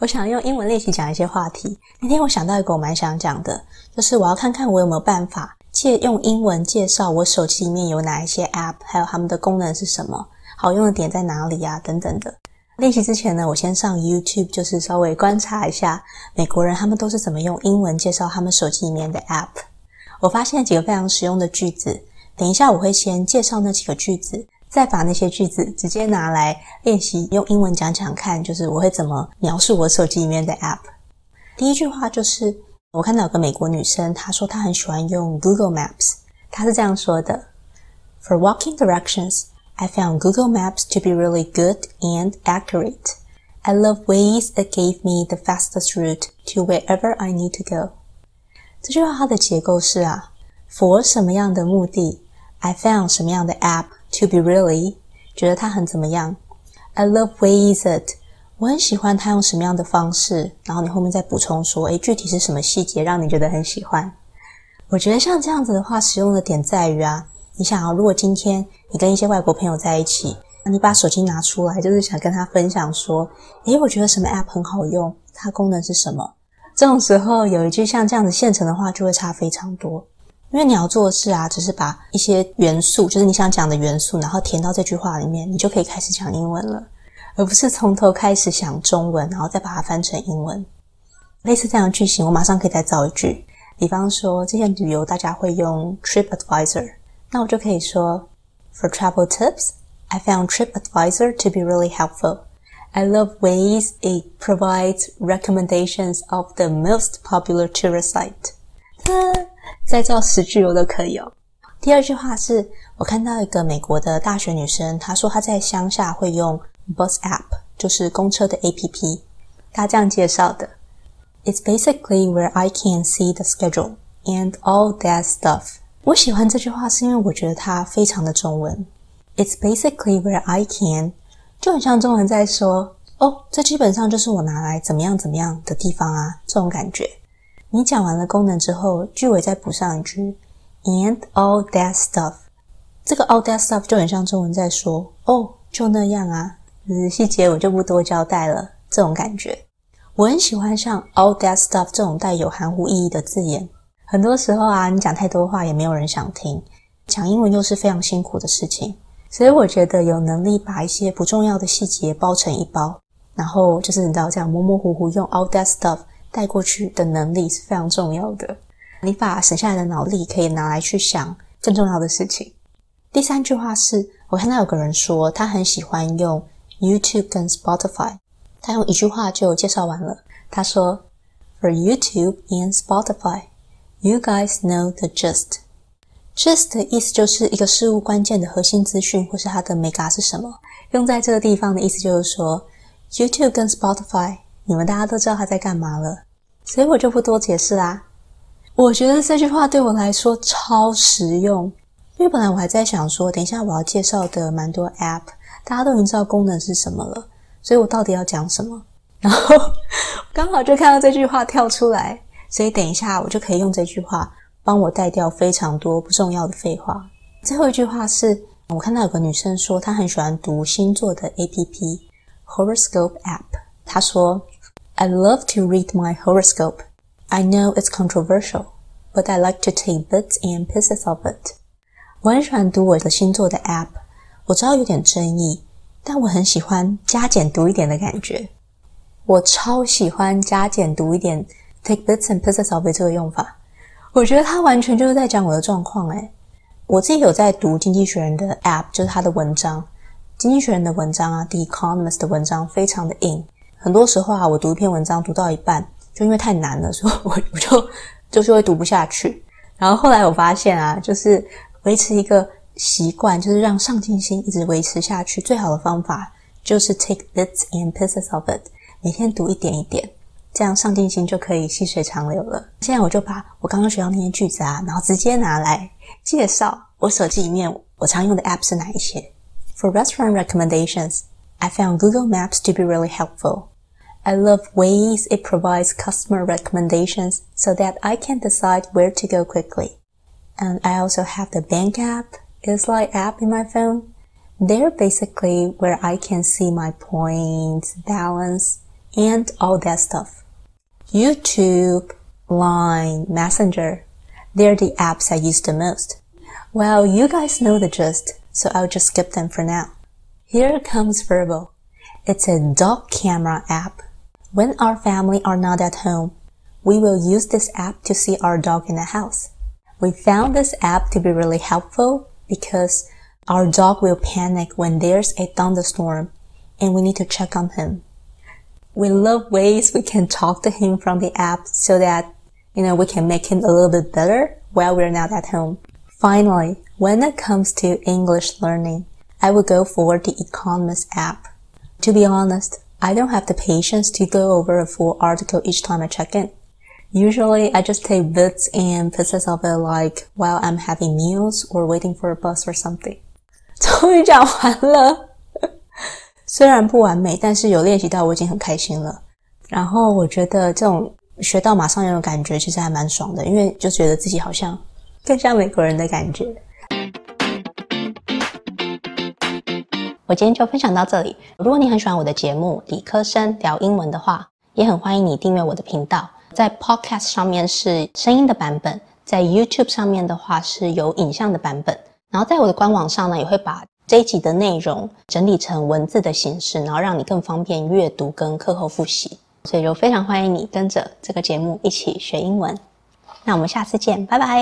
我想用英文练习讲一些话题。那天我想到一个我蛮想讲的，就是我要看看我有没有办法借用英文介绍我手机里面有哪一些 App，还有它们的功能是什么，好用的点在哪里啊，等等的。练习之前呢，我先上 YouTube，就是稍微观察一下美国人他们都是怎么用英文介绍他们手机里面的 App。我发现几个非常实用的句子，等一下我会先介绍那几个句子。再把那些句子直接拿来练习，用英文讲讲看，就是我会怎么描述我手机里面的 App。第一句话就是，我看到有个美国女生，她说她很喜欢用 Google Maps，她是这样说的：For walking directions, I found Google Maps to be really good and accurate. I love ways that gave me the fastest route to wherever I need to go。这句话它的结构是啊，For 什么样的目的，I found 什么样的 App。To be really，觉得他很怎么样？I love Waze it，我很喜欢他用什么样的方式。然后你后面再补充说，诶，具体是什么细节让你觉得很喜欢？我觉得像这样子的话，实用的点在于啊，你想啊，如果今天你跟一些外国朋友在一起，那你把手机拿出来，就是想跟他分享说，诶，我觉得什么 App 很好用，它功能是什么？这种时候有一句像这样子现成的话，就会差非常多。因为你要做的事啊，只是把一些元素，就是你想讲的元素，然后填到这句话里面，你就可以开始讲英文了，而不是从头开始想中文，然后再把它翻成英文。类似这样的句型，我马上可以再造一句。比方说，这些旅游大家会用 TripAdvisor，那我就可以说：For travel tips, I found TripAdvisor to be really helpful. I love ways it provides recommendations of the most popular tourist site. 再造十句我都可以哦。第二句话是我看到一个美国的大学女生，她说她在乡下会用 Bus App，就是公车的 APP。她这样介绍的：It's basically where I can see the schedule and all that stuff。我喜欢这句话是因为我觉得它非常的中文。It's basically where I can，就很像中文在说哦，这基本上就是我拿来怎么样怎么样的地方啊，这种感觉。你讲完了功能之后，句尾再补上一句 “and all that stuff”。这个 “all that stuff” 就很像中文在说“哦，就那样啊”，细节我就不多交代了。这种感觉，我很喜欢像 “all that stuff” 这种带有含糊意义的字眼。很多时候啊，你讲太多话也没有人想听，讲英文又是非常辛苦的事情，所以我觉得有能力把一些不重要的细节包成一包，然后就是你知道这样模模糊糊用 “all that stuff”。带过去的能力是非常重要的。你把省下来的脑力可以拿来去想更重要的事情。第三句话是我看到有个人说他很喜欢用 YouTube 跟 Spotify，他用一句话就介绍完了。他说：“For YouTube and Spotify, you guys know the gist。” gist 的意思就是一个事物关键的核心资讯，或是它的美嘎是什么。用在这个地方的意思就是说，YouTube 跟 Spotify。你们大家都知道他在干嘛了，所以我就不多解释啦。我觉得这句话对我来说超实用，因为本来我还在想说，等一下我要介绍的蛮多 App，大家都已经知道功能是什么了，所以我到底要讲什么？然后刚好就看到这句话跳出来，所以等一下我就可以用这句话帮我带掉非常多不重要的废话。最后一句话是我看到有个女生说她很喜欢读星座的 APP，Horoscope App，她说。I love to read my horoscope. I know it's controversial, but I like to take bits and pieces of it. 我很喜欢读我的星座的 app。我知道有点争议，但我很喜欢加减读一点的感觉。我超喜欢加减读一点，take bits and pieces of it 这个用法。我觉得它完全就是在讲我的状况。诶，我自己有在读《经济学人》的 app，就是他的文章，《经济学人》的文章啊，《The Economist》的文章非常的硬。很多时候啊，我读一篇文章读到一半，就因为太难了，所以我我就就是会读不下去。然后后来我发现啊，就是维持一个习惯，就是让上进心一直维持下去，最好的方法就是 take bits and pieces of it，每天读一点一点，这样上进心就可以细水长流了。现在我就把我刚刚学到那些句子啊，然后直接拿来介绍我手机里面我常用的 app 是哪一些。For restaurant recommendations, I found Google Maps to be really helpful. I love Waze it provides customer recommendations so that I can decide where to go quickly. And I also have the bank app, Eslite app in my phone. They're basically where I can see my points, balance, and all that stuff. YouTube, Line, Messenger, they're the apps I use the most. Well, you guys know the gist, so I'll just skip them for now. Here comes Verbal. It's a dog camera app. When our family are not at home, we will use this app to see our dog in the house. We found this app to be really helpful because our dog will panic when there's a thunderstorm and we need to check on him. We love ways we can talk to him from the app so that, you know, we can make him a little bit better while we're not at home. Finally, when it comes to English learning, I would go for the Economist app. To be honest, I don't have the patience to go over a full article each time I check in. Usually I just take bits and pieces of it like while I'm having meals or waiting for a bus or something. 终于讲完了，虽然不完美，但是有练习到，我已经很开心了。然后我觉得这种学到马上有感觉，其实还蛮爽的，因为就觉得自己好像更像美国人的感觉。 我今天就分享到这里。如果你很喜欢我的节目《理科生聊英文》的话，也很欢迎你订阅我的频道。在 Podcast 上面是声音的版本，在 YouTube 上面的话是有影像的版本。然后在我的官网上呢，也会把这一集的内容整理成文字的形式，然后让你更方便阅读跟课后复习。所以就非常欢迎你跟着这个节目一起学英文。那我们下次见，拜拜。